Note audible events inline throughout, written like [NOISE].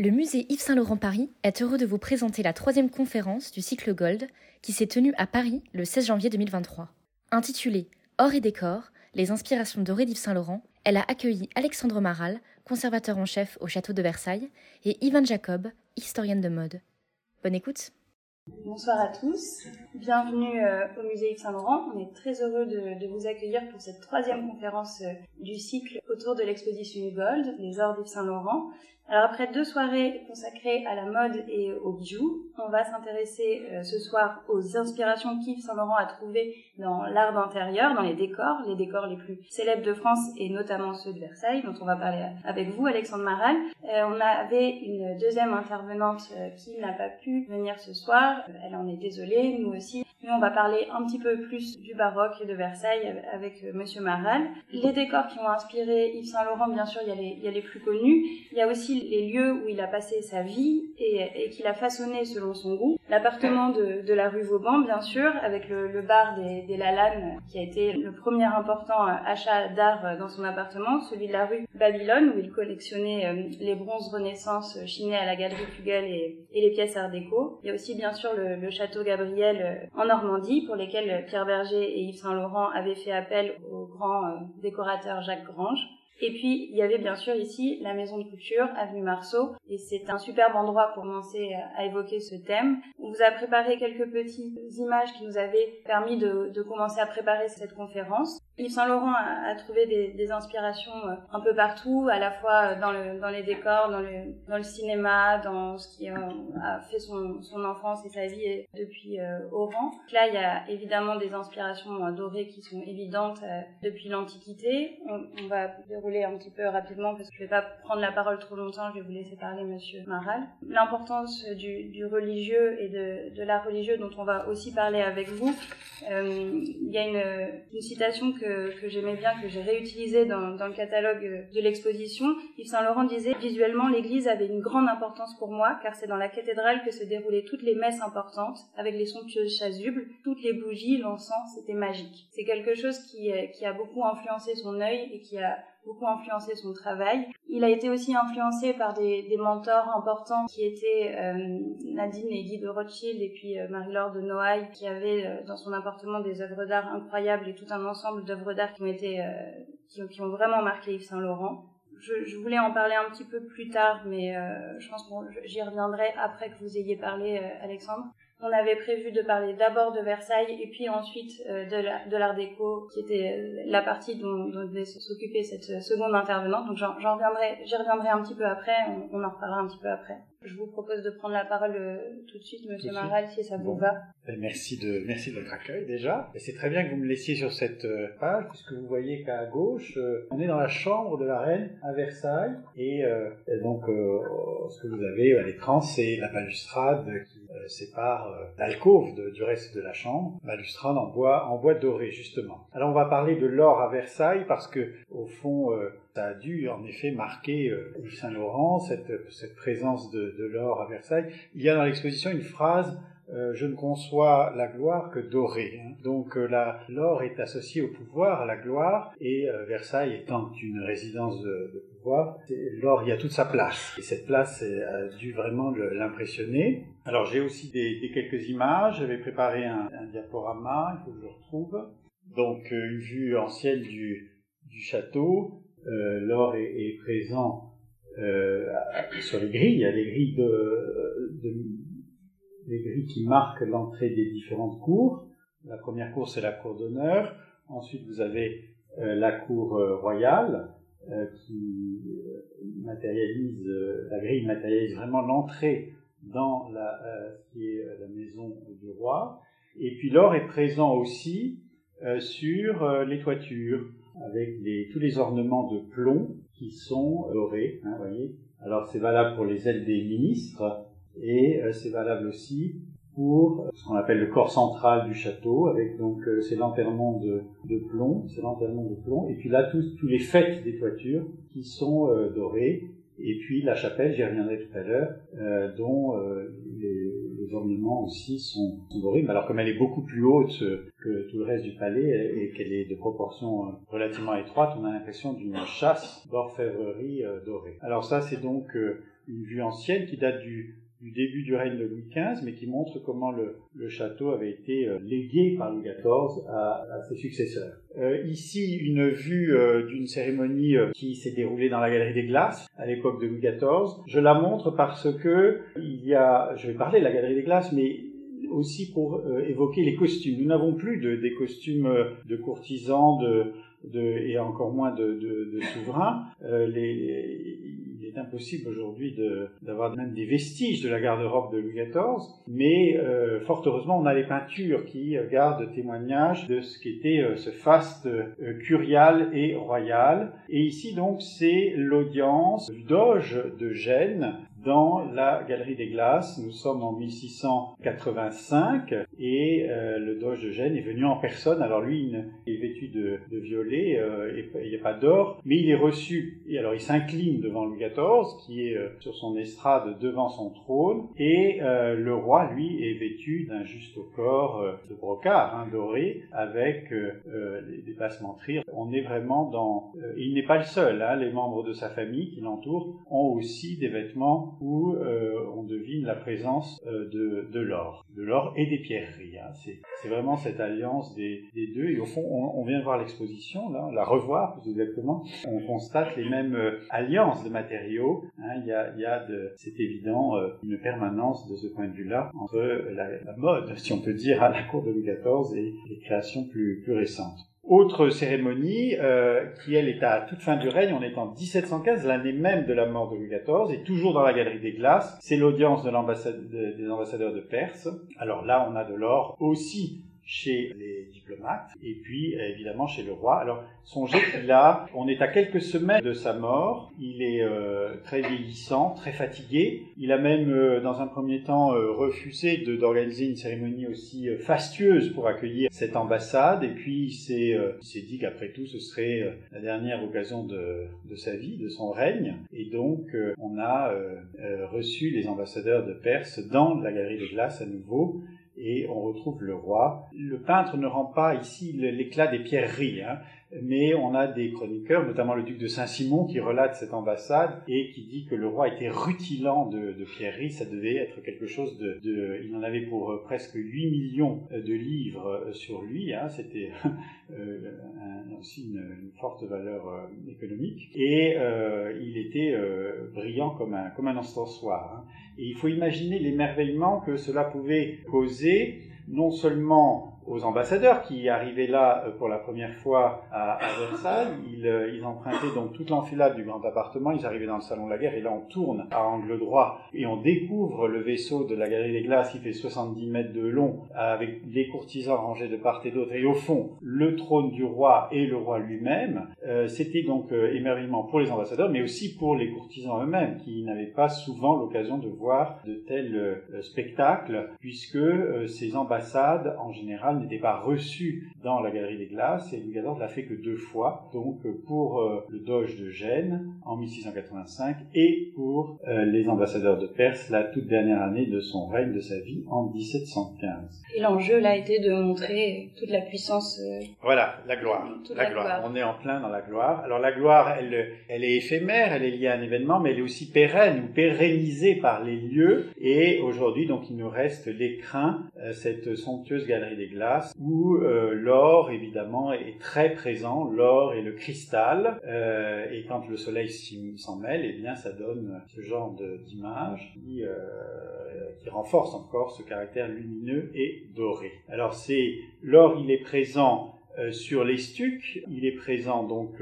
Le musée Yves Saint-Laurent Paris est heureux de vous présenter la troisième conférence du cycle Gold qui s'est tenue à Paris le 16 janvier 2023. Intitulée Or et décor, les inspirations dorées d'Yves Saint-Laurent, elle a accueilli Alexandre Maral, conservateur en chef au château de Versailles, et Yvan Jacob, historienne de mode. Bonne écoute Bonsoir à tous, bienvenue euh, au musée Yves Saint-Laurent. On est très heureux de, vous accueillir pour cette troisième conférence euh, du cycle autour de l'exposition Gold, les ors d'Yves Saint-Laurent. Alors après deux soirées consacrées à la mode et aux bijoux, on va s'intéresser euh, ce soir aux inspirations qu'Yves Saint Laurent a trouvées dans l'art d'intérieur, dans les décors, les décors les plus célèbres de France et notamment ceux de Versailles, dont on va parler avec vous, Alexandre Maral. Euh, on avait une deuxième intervenante euh, qui n'a pas pu venir ce soir. Elle en est désolée, nous aussi. Nous, on va parler un petit peu plus du baroque et de Versailles avec Monsieur Maral. Les décors qui ont inspiré Yves Saint Laurent, bien sûr, il y, a les, a les plus connus. Il y a aussi les lieux où il a passé sa vie et, qu'il a façonné selon son goût. L'appartement de, la rue Vauban, bien sûr, avec le, bar des, des qui a été le premier important achat d'art dans son appartement. Celui de la rue Babylone, où il collectionnait euh, les bronzes Renaissance chinés à la galerie Pugel et, les pièces art déco. Il y a aussi, bien sûr, le, le château Gabriel en Normandie, pour lesquels Pierre Berger et Yves Saint-Laurent avaient fait appel au grand euh, décorateur Jacques Grange. Et puis, il y avait bien sûr ici la maison de couture, avenue Marceau, et c'est un superbe endroit pour commencer à évoquer ce thème. On vous a préparé quelques petites images qui nous avaient permis de, de commencer à préparer cette conférence. Yves Saint Laurent a, trouvé des, inspirations euh, un peu partout, à la fois dans, le, dans les décors, dans le, cinéma, dans ce qui euh, a fait son, enfance et sa vie depuis euh, Oran. Là, il y a évidemment des inspirations euh, dorées qui sont évidentes depuis l'Antiquité. On, va dérouler un petit peu rapidement parce que je vais pas prendre la parole trop longtemps, je vais vous laisser parler Monsieur Maral. L'importance du, religieux et de, de l'art religieux dont on va aussi parler avec vous. il y a une citation que que, j'aimais bien, que j'ai réutilisé dans, le catalogue de l'exposition. Yves Saint-Laurent disait Visuellement, l'église avait une grande importance pour moi, car c'est dans la cathédrale que se déroulaient toutes les messes importantes, avec les somptueuses chasubles, toutes les bougies, l'encens, c'était magique. C'est quelque chose qui, euh, qui a beaucoup influencé son œil et qui a beaucoup influencé son travail. Il a été aussi influencé par des, mentors importants qui étaient euh, Nadine et Guy de Rothschild et puis euh, Marie-Laure de Noailles qui avaient euh, dans son appartement des œuvres d'art incroyables et tout un ensemble d'œuvres d'art qui ont été qui, ont vraiment marqué Yves Saint Laurent. Je, voulais en parler un petit peu plus tard, mais je pense que bon, j'y reviendrai après que vous ayez parlé, Alexandre. On avait prévu de parler d'abord de Versailles et puis ensuite euh, de l'art déco, qui était euh, la partie dont, dont devait s'occuper cette euh, seconde intervenante. Donc j'en reviendrai, j'y reviendrai un petit peu après, on, on, en reparlera un petit peu après. Je vous propose de prendre la parole tout de suite, Monsieur Maral, si ça vous va. Ben, merci de, merci de votre accueil déjà. Et c'est très bien que vous me laissiez sur cette page, puisque vous voyez qu'à gauche, on est dans la chambre de la reine à Versailles. Et, et donc, ce que vous avez à l'écran, c'est la balustrade qui sépare euh, l'alcôve du reste de la chambre, balustrade en bois, en bois doré justement. Alors on va parler de l'or à Versailles parce que au fond euh, ça a dû en effet marquer euh, Yves Saint Laurent cette, cette présence de, de l'or à Versailles. Il y a dans l'exposition une phrase euh, je ne conçois la gloire que dorée. Hein. Donc euh, l'or est associé au pouvoir, à la gloire, et euh, Versailles étant une résidence de, de pouvoir, l'or y a toute sa place. Et cette place a dû vraiment l'impressionner. Alors j'ai aussi des, des, quelques images, j'avais préparé un, un, diaporama, il faut que je retrouve. Donc une vue ancienne du, du château, l'or est, est, présent sur les grilles, il y a les grilles de, de les grilles qui marquent l'entrée des différentes cours. La première cour, c'est la cour d'honneur. Ensuite, vous avez euh, la cour euh, royale euh, qui matérialise, la grille matérialise vraiment l'entrée dans la, ce qui est la maison du roi. Et puis l'or est présent aussi sur les toitures avec les, tous les ornements de plomb qui sont dorés. Hein, voyez. Alors c'est valable pour les ailes des ministres, et euh, c'est valable aussi pour euh, ce qu'on appelle le corps central du château, avec donc euh, ces lanternements de, de plomb, ces lanternements de plomb, et puis là tous, tous les faîtes des toitures qui sont euh, dorés, et puis la chapelle, j'y reviendrai tout à l'heure, euh, dont euh, les, les, ornements aussi sont, sont, dorés, mais alors comme elle est beaucoup plus haute que tout le reste du palais et qu'elle est de proportions relativement étroites, on a l'impression d'une chasse d'orfèvrerie dorée. Alors ça c'est donc une vue ancienne qui date du, du début du règne de Louis XV, mais qui montre comment le, château avait été euh, légué par Louis XIV à, ses successeurs. Euh, ici, une vue euh, d'une cérémonie euh, qui s'est déroulée dans la Galerie des Glaces à l'époque de Louis XIV. Je la montre parce que il y a, je vais parler de la Galerie des Glaces, mais aussi pour évoquer les costumes. Nous n'avons plus de, des costumes de courtisans, de, de, et encore moins de, de, de souverains. les, est impossible aujourd'hui d'avoir même des vestiges de la garde-robe de Louis XIV, mais euh, fort heureusement, on a les peintures qui gardent témoignage de ce qu'était euh, ce faste euh, curial et royal. Et ici, donc, c'est l'audience du doge de Gênes dans la Galerie des Glaces. Nous sommes en 1685 et euh, le doge de Gênes est venu en personne. Alors lui, il est vêtu de, de violet, euh, et il n'y a pas d'or, mais il est reçu. Et alors il s'incline devant Louis XIV, qui est euh, sur son estrade devant son trône, et le roi, lui, est vêtu d'un juste au corps de brocart hein, doré, avec des passementeries. On est vraiment dans... il n'est pas le seul, hein, les membres de sa famille qui l'entourent ont aussi des vêtements où euh, on devine la présence euh, de, de l'or, de l'or et des pierreries. Hein. C'est vraiment cette alliance des, deux. Et au fond, on, vient voir l'exposition, la revoir plus exactement. On constate les mêmes euh, alliances de matériaux. Hein. Il y a c'est évident, une permanence de ce point de vue-là entre la, la, mode, [LAUGHS] si on peut dire, à la cour de Louis XIV et les créations plus, plus récentes. Autre cérémonie, euh, qui elle est à toute fin du règne, on est en 1715, l'année même de la mort de Louis XIV, et toujours dans la Galerie des Glaces, c'est l'audience de des ambassadeurs de Perse. Alors là, on a de l'or aussi chez les diplomates et puis évidemment chez le roi. Alors songez qu'il a, on est à quelques semaines de sa mort, il est euh, très vieillissant, très fatigué. Il a même euh, dans un premier temps euh, refusé d'organiser une cérémonie aussi fastueuse pour accueillir cette ambassade et puis il s'est dit qu'après tout ce serait la dernière occasion de, de, sa vie, de son règne et donc on a reçu les ambassadeurs de Perse dans la galerie de glace à nouveau et on retrouve le roi. Le peintre ne rend pas ici l'éclat des pierreries, hein, mais on a des chroniqueurs, notamment le duc de Saint-Simon, qui relate cette ambassade et qui dit que le roi était rutilant de, de pierreries, ça devait être quelque chose de, Il en avait pour euh, presque 8 millions de livres euh, sur lui, hein, c'était [LAUGHS] euh, aussi une, forte valeur économique, et euh, il était euh, brillant comme un, comme un encensoir. Hein. Et il faut imaginer l'émerveillement que cela pouvait causer, non seulement aux ambassadeurs qui arrivaient là euh, pour la première fois à, Versailles. Ils, euh, ils, empruntaient donc toute l'enfilade du grand appartement, ils arrivaient dans le salon de la guerre et là on tourne à angle droit et on découvre le vaisseau de la galerie des glaces qui fait 70 mètres de long avec les courtisans rangés de part et d'autre et au fond le trône du roi et le roi lui-même. Euh, C'était donc émerveillement pour les ambassadeurs mais aussi pour les courtisans eux-mêmes qui n'avaient pas souvent l'occasion de voir de tels spectacles puisque ces ambassades en général n'était pas reçu dans la Galerie des Glaces et Louis XIV l'a fait que deux fois, donc pour euh, le Doge de Gênes en 1685 et pour euh, les ambassadeurs de Perse la toute dernière année de son règne, de sa vie, en 1715. Et l'enjeu là était de montrer toute la puissance. Euh, voilà, la gloire. La, la gloire. On est en plein dans la gloire. Alors la gloire, elle, elle est éphémère, elle est liée à un événement, mais elle est aussi pérenne ou pérennisée par les lieux. Et aujourd'hui, donc, il nous reste l'écrin, cette somptueuse galerie des glaces où euh, l'or évidemment est très présent, l'or et le cristal, euh, et quand le soleil s'en mêle, eh bien ça donne ce genre d'image qui, euh, qui renforce encore ce caractère lumineux et doré. Alors c'est l'or, il est présent sur les stucs, il est présent donc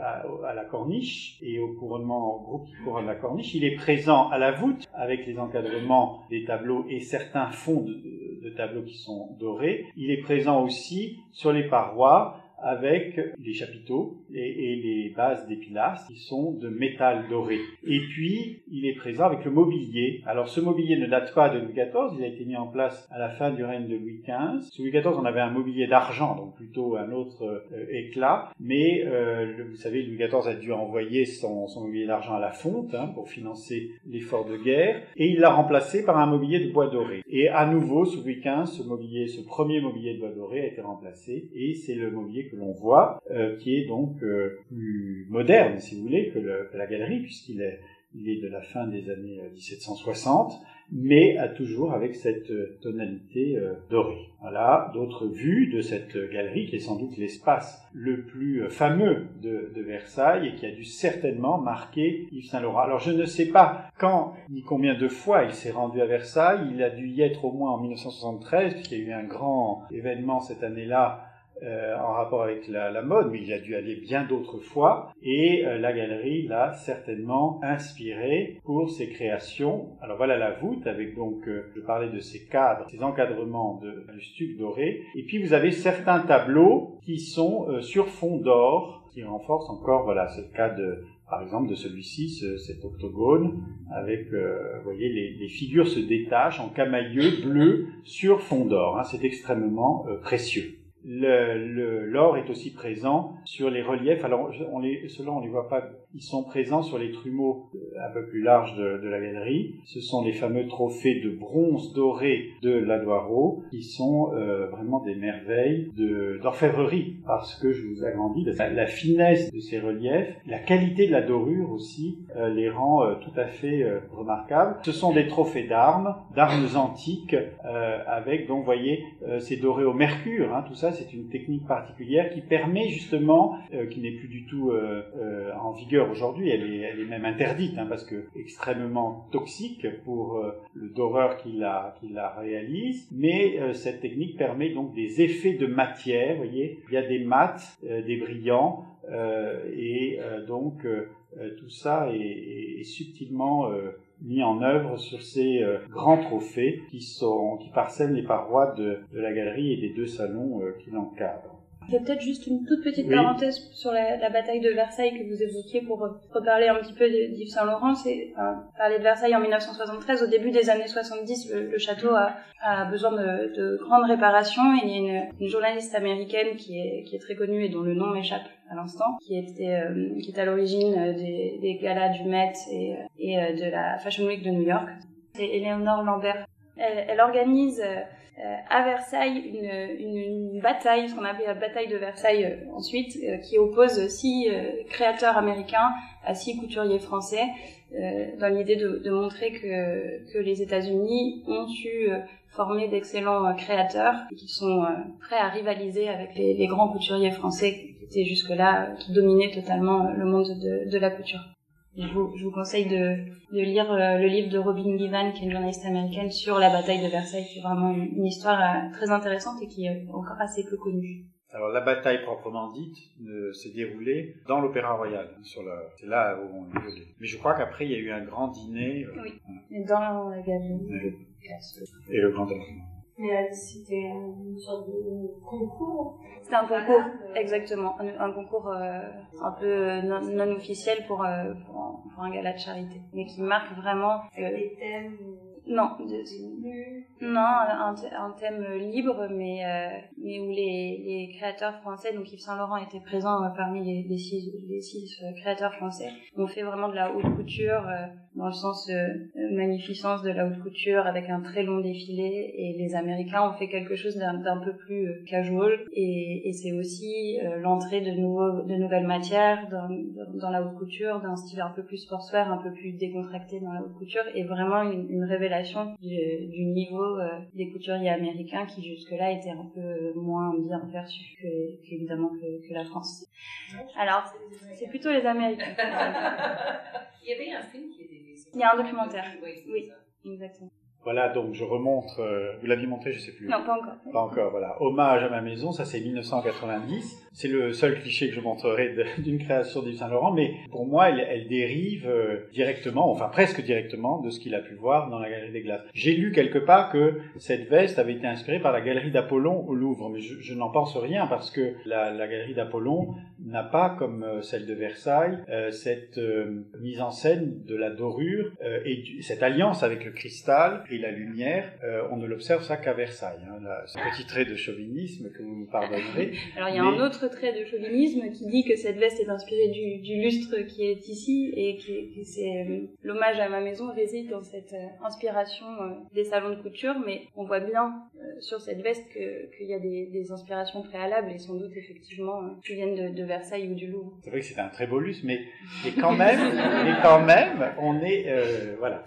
à, à, la corniche et au couronnement au groupe qui couronne la corniche. Il est présent à la voûte avec les encadrements des tableaux et certains fonds de, de tableaux qui sont dorés. Il est présent aussi sur les parois avec les chapiteaux et, les bases des pilastres qui sont de métal doré. Et puis, il est présent avec le mobilier. Alors, ce mobilier ne date pas de Louis XIV, il a été mis en place à la fin du règne de Louis XV. Sous Louis XIV, on avait un mobilier d'argent, donc plutôt un autre euh, éclat. Mais, euh, vous savez, Louis XIV a dû envoyer son, mobilier d'argent à la fonte hein, pour financer l'effort de guerre, et il l'a remplacé par un mobilier de bois doré. Et à nouveau, sous Louis XV, ce mobilier, ce premier mobilier de bois doré a été remplacé, et c'est le mobilier que l'on voit, euh, qui est donc euh, plus moderne, si vous voulez, que, la galerie, puisqu'il est de la fin des années 1760, mais a toujours avec cette tonalité dorée. Voilà d'autres vues de cette galerie qui est sans doute l'espace le plus fameux de, de, Versailles et qui a dû certainement marquer Yves Saint Laurent. Alors je ne sais pas quand ni combien de fois il s'est rendu à Versailles, il a dû y être au moins en 1973 puisqu'il y a eu un grand événement cette année-là euh, en rapport avec la, la, mode, mais il a dû aller bien d'autres fois, et euh, la galerie l'a certainement inspiré pour ses créations. Alors voilà la voûte, avec donc, euh, je parlais de ces cadres, ces encadrements de, du stuc doré, et puis vous avez certains tableaux qui sont sur fond d'or, qui renforcent encore, voilà, le cas de, par exemple de celui-ci, ce, cet octogone, avec, vous voyez, les, les, figures se détachent en camailleux bleu sur fond d'or. Hein, c'est extrêmement précieux. L'or est aussi présent sur les reliefs. Alors, on les, ceux-là, on les voit pas. Ils sont présents sur les trumeaux euh, un peu plus larges de, la galerie. Ce sont les fameux trophées de bronze doré de Ladoiro, qui sont euh, vraiment des merveilles d'orfèvrerie, parce que je vous agrandis, la, la, finesse de ces reliefs, la qualité de la dorure aussi, euh, les rend tout à fait remarquables. Ce sont des trophées d'armes, d'armes antiques, avec, donc, vous voyez, c'est doré au mercure, hein, tout ça c'est une technique particulière qui permet justement, euh, qui n'est plus du tout euh, euh, en vigueur aujourd'hui, elle est, même interdite hein, parce que extrêmement toxique pour le doreur qui la, réalise, mais cette technique permet donc des effets de matière, vous voyez, il y a des mats, des brillants, et donc tout ça est subtilement mis en œuvre sur ces euh, grands trophées qui, sont, qui parsèment les parois de, de la galerie et des deux salons euh, qui l'encadrent. Je vais peut-être juste une toute petite parenthèse sur la, la, bataille de Versailles que vous évoquiez pour reparler un petit peu d'Yves Saint-Laurent. C'est enfin, parler de Versailles en 1973. Au début des années 70, le, le château a, a besoin de, de, grandes réparations. Et il y a une, une, journaliste américaine qui est, qui est très connue et dont le nom m'échappe à l'instant, qui était euh, qui est à l'origine des, des, galas du Met et, et euh, de la Fashion Week de New York. C'est Eleanor Lambert. Elle, organise euh, à Versailles une, une, bataille, ce qu'on appelle la bataille de Versailles euh, ensuite, euh, qui oppose six créateurs américains à six couturiers français, dans l'idée de, de, montrer que, que les États-Unis ont su former d'excellents créateurs qui sont prêts à rivaliser avec les, les grands couturiers français qui étaient jusque-là, qui dominaient totalement le monde de, de la couture. Je vous, je vous, conseille de, de lire euh, le livre de Robin Givan, qui est une journaliste américaine, sur la bataille de Versailles, qui est vraiment une, histoire euh, très intéressante et qui est encore assez peu connue. Alors la bataille proprement dite s'est déroulée dans l'Opéra Royal. Sur la, c'est là où on est. Mais je crois qu'après il y a eu un grand dîner. Euh, oui. Dans la galerie. Et le grand événement. C'était une sorte de concours. C'était un concours, exactement, un, concours euh, un peu non, non officiel pour, euh, pour, un, pour, un, gala de charité, mais qui marque vraiment. Euh, des thèmes. Non, de, non, un, un, thème libre, mais euh, mais où les, les créateurs français, donc Yves Saint Laurent était présent euh, parmi les, les, six, les six euh, créateurs français, ont fait vraiment de la haute couture dans le sens magnificence de la haute couture avec un très long défilé, et les Américains ont fait quelque chose d'un peu plus casual, et, et c'est aussi l'entrée de nouveaux de nouvelles matières dans, dans la haute couture, d'un style un peu plus sportswear, un peu plus décontracté dans la haute couture, et vraiment une, une révélation du, du niveau euh, des couturiers américains qui jusque-là étaient un peu moins bien perçus que, qu'évidemment que, que, la France. Alors, c'est plutôt les Américains. [LAUGHS] Il y avait un film qui était... Il y a un documentaire. Oui, exactement. Voilà, donc je remontre, euh, vous l'aviez montré, je sais plus. Non, pas encore. Pas encore, voilà. Hommage à ma maison, ça c'est 1990. C'est le seul cliché que je montrerai [LAUGHS] d'une création d'Yves Saint Laurent, mais pour moi, elle, elle dérive euh, directement, enfin presque directement, de ce qu'il a pu voir dans la Galerie des Glaces. J'ai lu quelque part que cette veste avait été inspirée par la Galerie d'Apollon au Louvre, mais je, je n'en pense rien parce que la, la Galerie d'Apollon n'a pas, comme euh, celle de Versailles, euh, cette mise en scène de la dorure et du, cette alliance avec le cristal Et la lumière, euh, on ne l'observe ça qu'à Versailles. Hein, là, ce petit trait de chauvinisme que vous me pardonnerez. [LAUGHS] Alors il y a un autre trait de chauvinisme qui dit que cette veste est inspirée du, du lustre qui est ici et que, c'est euh, l'hommage à ma maison réside dans cette euh, inspiration des salons de couture, mais on voit bien sur cette veste qu'il y a des, des, inspirations préalables et sans doute effectivement qui viennent de, de Versailles ou du Louvre. C'est vrai que c'est un très beau lustre, mais, mais quand [LAUGHS] même, mais quand même, on est voilà.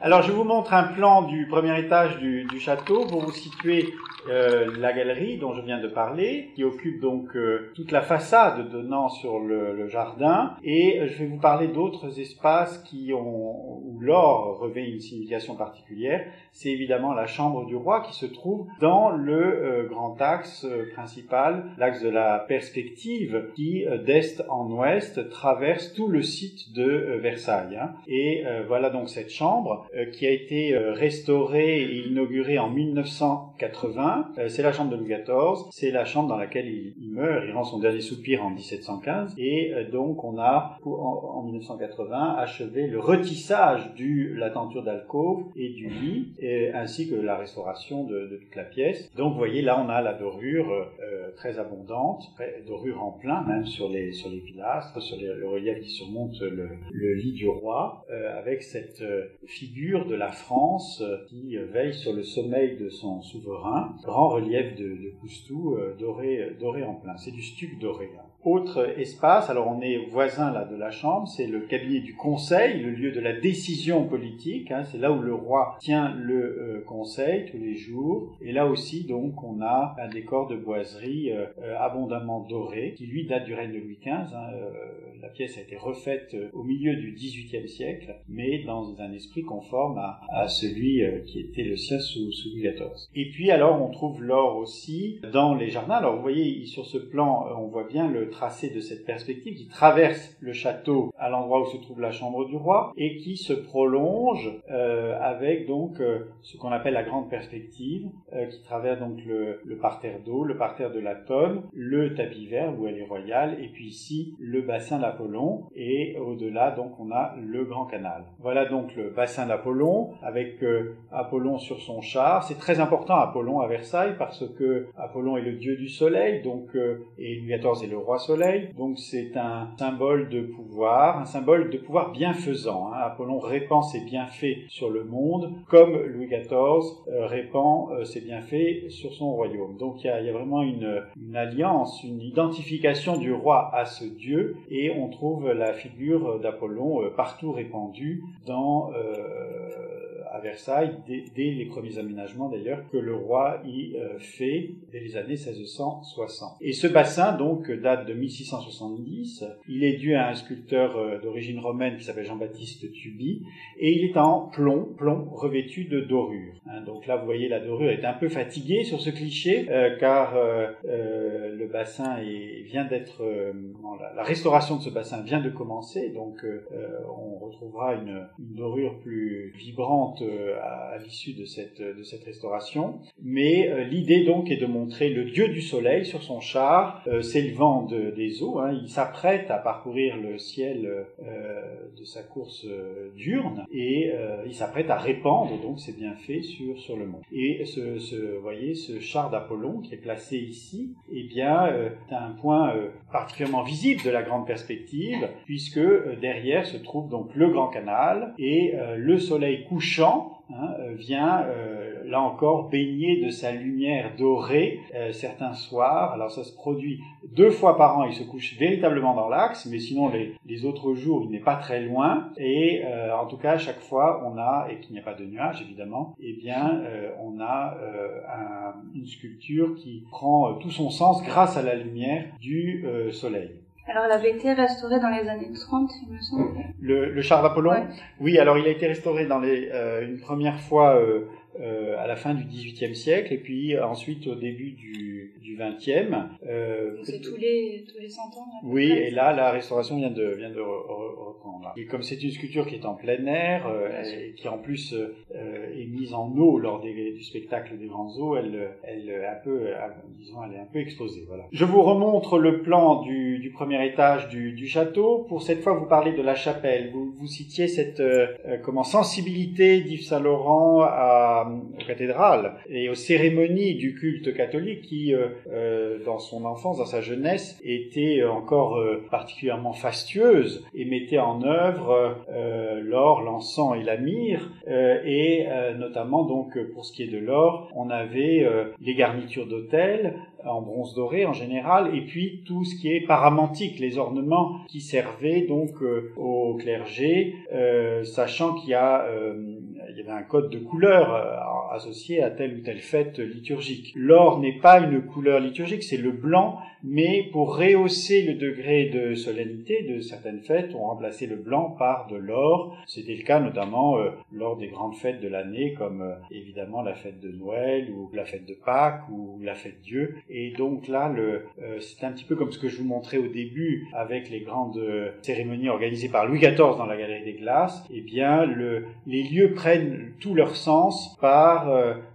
Alors je vous montre un plan du premier étage du, château pour vous situer euh, la galerie dont je viens de parler, qui occupe donc euh, toute la façade donnant sur le, le jardin, et je vais vous parler d'autres espaces qui ont où l'or revêt une signification particulière. C'est évidemment la chambre du roi qui se trouve dans le euh, grand axe principal, l'axe de la perspective, qui d'est en ouest traverse tout le site de Versailles. Hein. Et voilà donc cette chambre euh, qui a été euh, restaurée et inaugurée en 1980. Euh, c'est la chambre de Louis XIV, c'est la chambre dans laquelle il, meurt, il rend son dernier soupir en 1715, et donc on a en, 1980 achevé le retissage de la tenture d'alcôve et du lit, ainsi que la restauration de, toute la pièce. Donc vous voyez là on a la dorure très abondante, dorure en plein même sur les sur les pilastres, sur le relief qui surmonte le, le lit du roi, avec cette figure de la France euh, qui veille sur le sommeil de son souverain. Grand relief de, Coustou euh, doré, doré en plein. C'est du stuc doré. Hein. Autre espace, alors on est voisin là de la chambre, c'est le cabinet du conseil, le lieu de la décision politique. Hein, c'est là où le roi tient le euh, conseil tous les jours. Et là aussi, donc, on a un décor de boiserie abondamment doré, qui lui date du règne de Louis XV. La pièce a été refaite au milieu du XVIIIe siècle, mais dans un esprit conforme à, celui qui était le sien sous, Louis XIV. Et puis alors, on trouve l'or aussi dans les jardins. Alors vous voyez sur ce plan, on voit bien le tracé de cette perspective qui traverse le château à l'endroit où se trouve la chambre du roi et qui se prolonge euh, avec donc euh, ce qu'on appelle la grande perspective euh, qui traverse donc le, le parterre d'eau, le parterre de la tonne, le tapis vert où elle est royale et puis ici le bassin d'Apollon et au-delà donc on a le grand canal. Voilà donc le bassin d'Apollon avec Apollon sur son char. C'est très important Apollon à Versailles parce que Apollon est le dieu du soleil donc et Louis XIV est le roi soleil. Donc c'est un symbole de pouvoir, un symbole de pouvoir bienfaisant. Hein. Apollon répand ses bienfaits sur le monde, comme Louis XIV euh, répand euh, ses bienfaits sur son royaume. Donc il y a, vraiment une, alliance, une identification du roi à ce dieu, et on trouve la figure d'Apollon euh, partout répandue dans Versailles dès, les premiers aménagements d'ailleurs que le roi y euh, fait dès les années 1660. Et ce bassin donc date de 1670. Il est dû à un sculpteur euh, d'origine romaine qui s'appelle Jean-Baptiste Tuby et il est en plomb, plomb revêtu de dorure. Hein, donc là vous voyez la dorure est un peu fatiguée sur ce cliché euh, car le bassin est, vient d'être la, restauration de ce bassin vient de commencer donc on retrouvera une dorure plus vibrante euh, à, l'issue de cette, restauration. Mais euh, l'idée donc est de montrer le dieu du soleil sur son char, euh, s'élevant de, des eaux. Hein. Il s'apprête à parcourir le ciel de sa course diurne et il s'apprête à répandre donc ses bienfaits sur, le monde. Et ce, voyez, ce char d'Apollon qui est placé ici, eh bien, c'est un point particulièrement visible de la grande perspective, puisque derrière se trouve donc le grand canal et le soleil couchant Hein, euh, vient euh, là encore baigner de sa lumière dorée euh, certains soirs. Alors ça se produit deux fois par an, il se couche véritablement dans l'axe, mais sinon les, autres jours il n'est pas très loin. Et en tout cas chaque fois on a, et qu'il n'y a pas de nuages évidemment, eh bien on a une sculpture qui prend tout son sens grâce à la lumière du soleil. Alors, elle avait été restaurée dans les années 30, il me semble. Le, le char d'Apollon Oui, alors il a été restauré dans les, euh, une première fois euh, à la fin du XVIIIe siècle et puis ensuite au début du, du XXe. c'est tous les, tous les 100 ans Oui, et là, la restauration vient de, vient de reprendre. Et comme c'est une sculpture qui est en plein air et qui en plus est mise en eau lors des, du spectacle des grands eaux, elle, elle, est un peu, disons, elle est un peu exposée. Voilà. Je vous remontre le plan du, du premier étage du, du, château. Pour cette fois, vous parlez de la chapelle. Vous, vous citiez cette comment sensibilité d'Yves Saint Laurent à, aux cathédrales et aux cérémonies du culte catholique qui, euh, euh, dans son enfance, dans sa jeunesse, était encore euh, particulièrement fastueuse et mettait en œuvre l'or, l'encens et la myrrhe. et notamment, donc, pour ce qui est de l'or, on avait les garnitures d'autel, en bronze doré en général, et puis tout ce qui est paramantique, les ornements qui servaient donc au clergé, sachant qu'il y a un code de couleur euh, associé à telle ou telle fête liturgique. L'or n'est pas une couleur liturgique, c'est le blanc, mais pour rehausser le degré de solennité de certaines fêtes, on remplaçait le blanc par de l'or. C'était le cas notamment euh, lors des grandes fêtes de l'année, comme euh, évidemment la fête de Noël ou la fête de Pâques ou la fête Dieu. Et donc là, c'est un petit peu comme ce que je vous montrais au début avec les grandes cérémonies organisées par Louis XIV dans la Galerie des Glaces. Eh bien, le, les lieux prennent tout leur sens par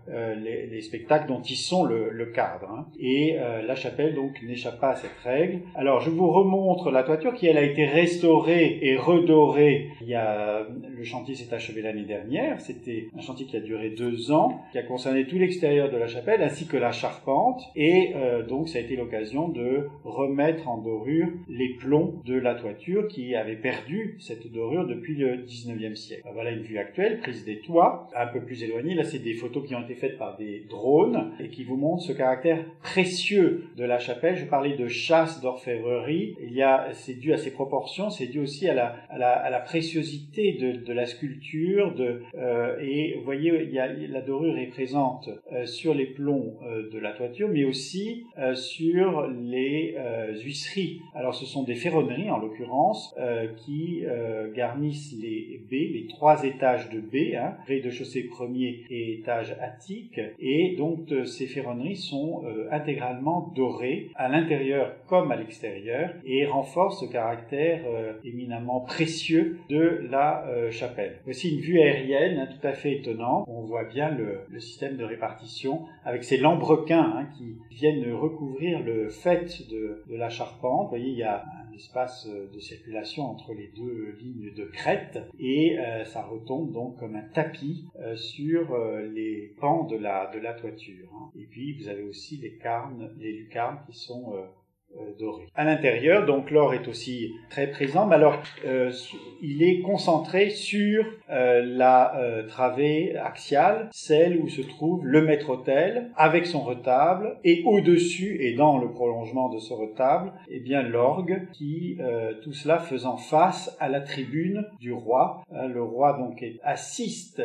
euh, les, les, spectacles dont ils sont le, le cadre. Hein. Et euh, la chapelle donc n'échappe pas à cette règle. Alors je vous remontre la toiture qui elle a été restaurée et redorée. Il y a le chantier s'est achevé l'année dernière. C'était un chantier qui a duré deux ans, qui a concerné tout l'extérieur de la chapelle ainsi que la charpente. Et euh, donc ça a été l'occasion de remettre en dorure les plombs de la toiture qui avait perdu cette dorure depuis le 19e siècle. Voilà une vue actuelle prise des toits, un peu plus éloignée. Là c'est des photos qui ont été faite par des drones et qui vous montre ce caractère précieux de la chapelle. Je parlais de chasse d'orfèvrerie. Il y a, c'est dû à ses proportions, c'est dû aussi à la, à la, préciosité de, la sculpture. Euh, et vous voyez, il y a, la dorure est présente euh, sur les plombs euh, de la toiture, mais aussi sur les huisseries. Alors, ce sont des ferronneries en l'occurrence qui garnissent les baies, les trois étages de baies, hein, rez-de-chaussée premier et étage attique et donc euh, ces ferronneries sont euh, intégralement dorées à l'intérieur comme à l'extérieur et renforcent ce caractère euh, éminemment précieux de la chapelle. Voici une vue aérienne hein, tout à fait étonnante. On voit bien le, système de répartition avec ces lambrequins hein, qui viennent recouvrir le fait de, de la charpente. Vous voyez, il y a espace euh, de circulation entre les deux lignes de crête et euh, ça retombe donc comme un tapis euh, sur les pans de la, de la toiture. Hein. Et puis vous avez aussi les carnes, les lucarnes qui sont doré. À l'intérieur, donc l'or est aussi très présent, mais alors euh, il est concentré sur euh, la euh, travée axiale, celle où se trouve le maître-autel avec son retable, et au-dessus et dans le prolongement de ce retable, eh bien l'orgue qui euh, tout cela faisant face à la tribune du roi. le roi donc assiste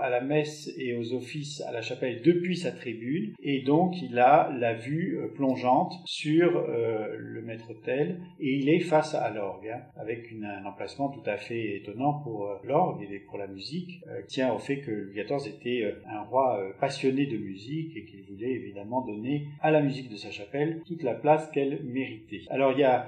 à la messe et aux offices à la chapelle depuis sa tribune, et donc il a la vue plongeante sur euh, le maître-autel, et il est face à l'orgue, hein, avec un emplacement tout à fait étonnant pour euh, l'orgue et pour la musique, euh, tient au fait que Louis XIV était un roi passionné de musique et qu'il voulait évidemment donner à la musique de sa chapelle toute la place qu'elle méritait. Alors il y a,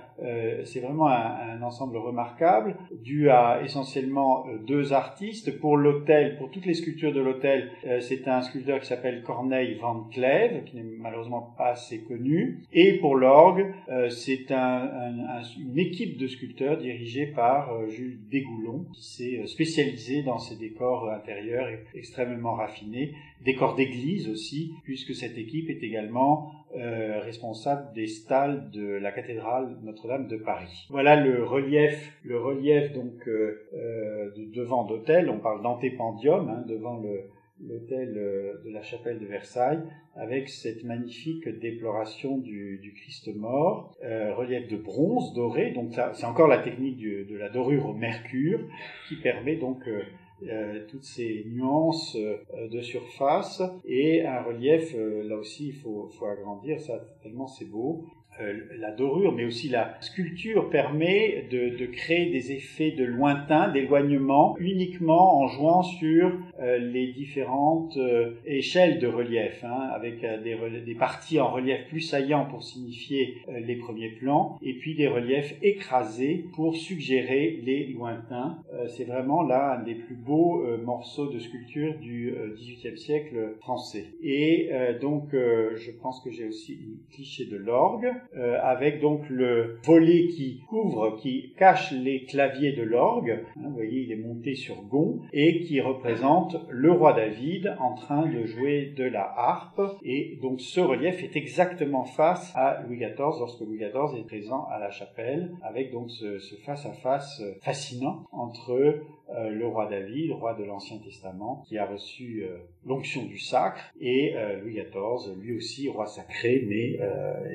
c'est vraiment un, ensemble remarquable, dû à essentiellement deux artistes. Pour l'hôtel, pour toutes les sculptures de l'hôtel, c'est un sculpteur qui s'appelle Corneille Van Clève, qui n'est malheureusement pas assez connu, et pour l'orgue, euh, c'est une équipe de sculpteurs dirigée par euh, Jules Dégoulon, qui s'est euh, spécialisé dans ces décors intérieurs extrêmement raffinés, décors d'église aussi, puisque cette équipe est également responsable des stalles de la cathédrale Notre-Dame de Paris. Voilà le relief, le relief donc de devant d'hôtel. On parle d'antépendium hein, devant le l'hôtel euh, de la chapelle de Versailles, avec cette magnifique déploration du, Christ mort, euh, relief de bronze doré, donc c'est encore la technique de la dorure au mercure, qui permet donc euh, toutes ces nuances de surface, et un relief, là aussi il faut agrandir, ça tellement c'est beau, euh, la dorure, mais aussi la sculpture permet de, de créer des effets de lointain, d'éloignement, uniquement en jouant sur euh, les différentes euh, échelles de relief, hein, avec des, des, parties en relief plus saillants pour signifier les premiers plans, et puis des reliefs écrasés pour suggérer les lointains. C'est vraiment là un des plus beaux morceaux de sculpture du XVIIIe siècle français. Et donc, je pense que j'ai aussi une cliché de l'orgue. Euh, avec donc le volet qui couvre, qui cache les claviers de l'orgue. Hein, vous voyez, il est monté sur gond et qui représente le roi David en train de jouer de la harpe. Et donc ce relief est exactement face à Louis XIV lorsque Louis XIV est présent à la chapelle, avec donc ce, face à face fascinant entre euh, le roi David, roi de l'Ancien Testament, qui a reçu euh, l'onction du sacre, et euh, Louis XIV, lui aussi roi sacré, mais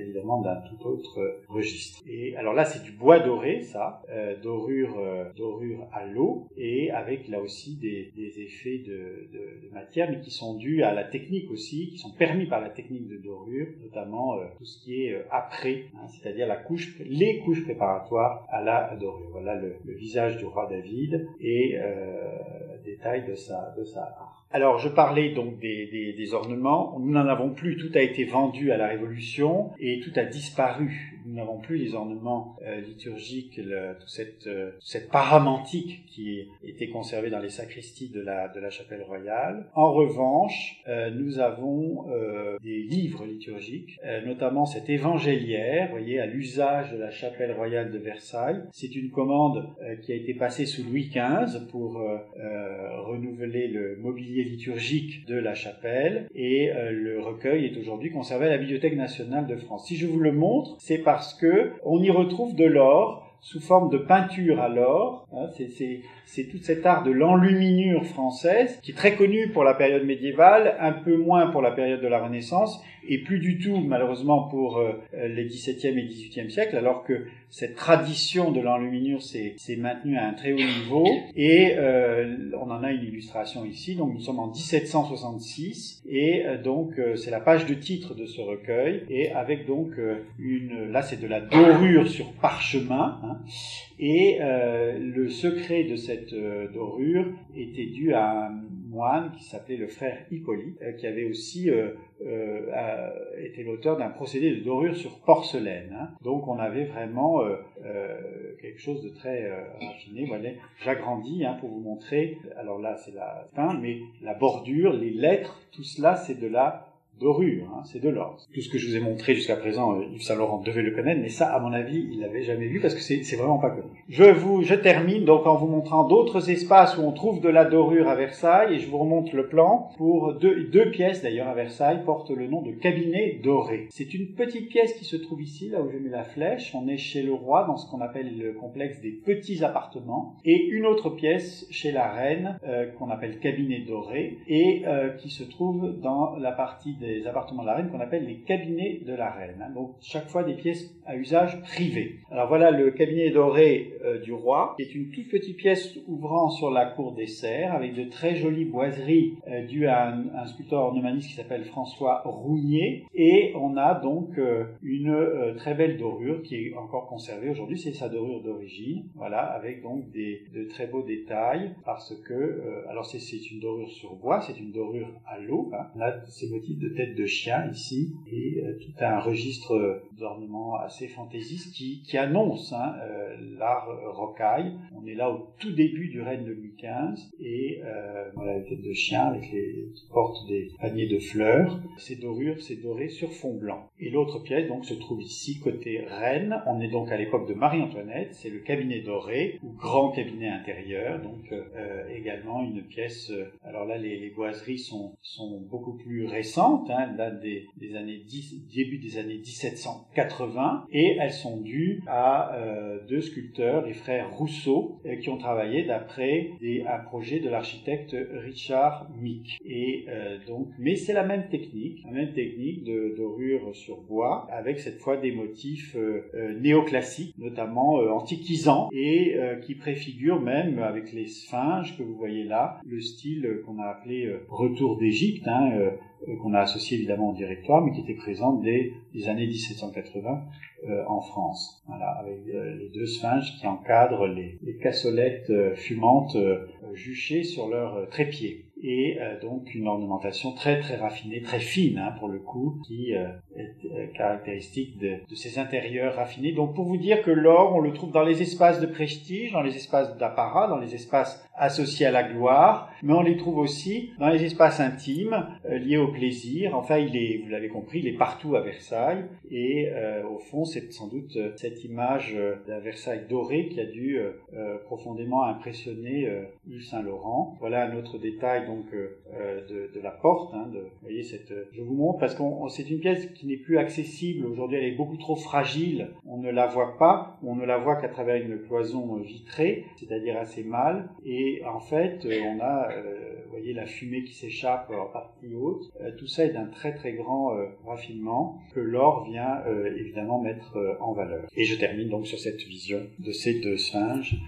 évidemment d'un tout autre registre. Et alors là, c'est du bois doré, ça, dorure, dorure à l'eau, et avec là aussi des, effets de, matière, mais qui sont dus à la technique aussi, qui sont permis par la technique de dorure, notamment tout ce qui est après, hein, c'est-à-dire les couches préparatoires à la dorure. Voilà le, le visage du roi David et euh, détails de sa, de sa art. Alors, je parlais donc des, des, des ornements. Nous n'en avons plus. Tout a été vendu à la Révolution et tout a disparu. Nous n'avons plus les ornements euh, liturgiques, le, toute cette, euh, cette paramantique qui était conservée dans les sacristies de la, chapelle royale. En revanche, euh, nous avons euh, des livres liturgiques, notamment cet évangéliaire, voyez, à l'usage de la chapelle royale de Versailles. C'est une commande qui a été passée sous Louis XV pour renouveler le mobilier liturgique de la chapelle et euh, le recueil est aujourd'hui conservé à la Bibliothèque nationale de France. Si je vous le montre, c'est parce que on y retrouve de l'or sous forme de peinture à l'or. Hein, toute cet art de l'enluminure française qui est très connu pour la période médiévale, un peu moins pour la période de la Renaissance et plus du tout malheureusement pour euh, les XVIIe et XVIIIe siècles, alors que cette tradition de l'enluminure s'est maintenue à un très haut niveau. Et euh, on en a une illustration ici. Donc nous sommes en 1766 et euh, donc euh, c'est la page de titre de ce recueil. Et avec donc une là c'est de la dorure sur parchemin hein, et le secret de cette dorure était dû à un moine qui s'appelait le frère Hippolyte qui avait aussi euh, était l'auteur d'un procédé de dorure sur porcelaine. Hein. Donc on avait vraiment euh, euh, quelque chose de très raffiné. Voilà, j'agrandis hein, pour vous montrer. Alors là c'est la fin, mais la bordure, les lettres, tout cela c'est de la dorure, hein, c'est de l'or. Tout ce que je vous ai montré jusqu'à présent, euh, Yves Saint Laurent devait le connaître, mais ça, à mon avis, il l'avait jamais vu parce que c'est vraiment pas connu. Je vous, je termine donc en vous montrant d'autres espaces où on trouve de la dorure à Versailles et je vous remonte le plan pour deux, deux pièces d'ailleurs à Versailles portent le nom de cabinet doré. C'est une petite pièce qui se trouve ici, là où je mets la flèche. On est chez le roi dans ce qu'on appelle le complexe des petits appartements et une autre pièce chez la reine euh, qu'on appelle cabinet doré et euh, qui se trouve dans la partie des des appartements de la reine qu'on appelle les cabinets de la reine. Hein. Donc chaque fois des pièces à usage privé. Alors voilà le cabinet doré euh, du roi, qui est une toute petite pièce ouvrant sur la cour des serres avec de très jolies boiseries euh, dues à un, sculpteur ornemaniste qui s'appelle François Rougnier. Et on a donc euh, une très belle dorure qui est encore conservée aujourd'hui. C'est sa dorure d'origine. Voilà, avec donc des, de très beaux détails parce que, alors c'est une dorure sur bois, c'est une dorure à l'eau. Hein. On a ces motifs de de chien ici et euh, tout un registre d'ornements assez fantaisistes qui, qui annonce hein, euh, l'art rocaille. On est là au tout début du règne de Louis XV et euh, voilà la tête de chien avec les qui portent des paniers de fleurs. Ces dorures, c'est doré sur fond blanc. Et l'autre pièce donc se trouve ici côté reine. On est donc à l'époque de Marie-Antoinette. C'est le cabinet doré ou grand cabinet intérieur. Donc euh, également une pièce. alors là les, les boiseries sont sont beaucoup plus récentes. Hein, des, années 10, début des années 1780 et elles sont dues à euh, deux sculpteurs, les frères Rousseau, Marceau, qui ont travaillé d'après un projet de l'architecte Richard Mick. Et donc, mais c'est la même technique, la même technique de dorure sur bois, avec cette fois des motifs néoclassiques, notamment antiquisants, et qui préfigurent même avec les sphinges que vous voyez là, le style qu'on a appelé retour d'Égypte, hein, euh, qu'on a associé évidemment au directoire, mais qui était présente dès les années 1780 euh, en France. Voilà, avec euh, les deux sphinges qui encadrent les, les cassolettes fumantes juchées sur leurs trépieds et euh, donc une ornementation très très raffinée, très fine hein, pour le coup, qui euh, euh, caractéristique de, de, ces intérieurs raffinés. Donc pour vous dire que l'or, on le trouve dans les espaces de prestige, dans les espaces d'apparat, dans les espaces associés à la gloire, mais on les trouve aussi dans les espaces intimes liés au plaisir. Enfin, il est, vous l'avez compris, il est partout à Versailles et au fond, c'est sans doute cette image d'un Versailles doré qui a dû profondément impressionner Yves Saint Laurent. Voilà un autre détail donc euh, euh, de, la porte. Hein, vous voyez cette, euh, je vous montre parce qu'on c'est une pièce qui n'est plus accessible aujourd'hui. Elle est beaucoup trop fragile. On ne la voit pas. On ne la voit qu'à travers une cloison vitrée, c'est-à-dire assez mal. Et en fait, on a, vous voyez, la fumée qui s'échappe en partie haute. tout ça est d'un très très grand raffinement que l'or vient évidemment mettre en valeur. Et je termine donc sur cette vision de ces deux singes